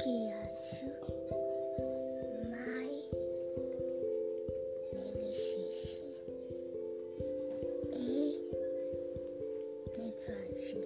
que acho mais delicioso e levante.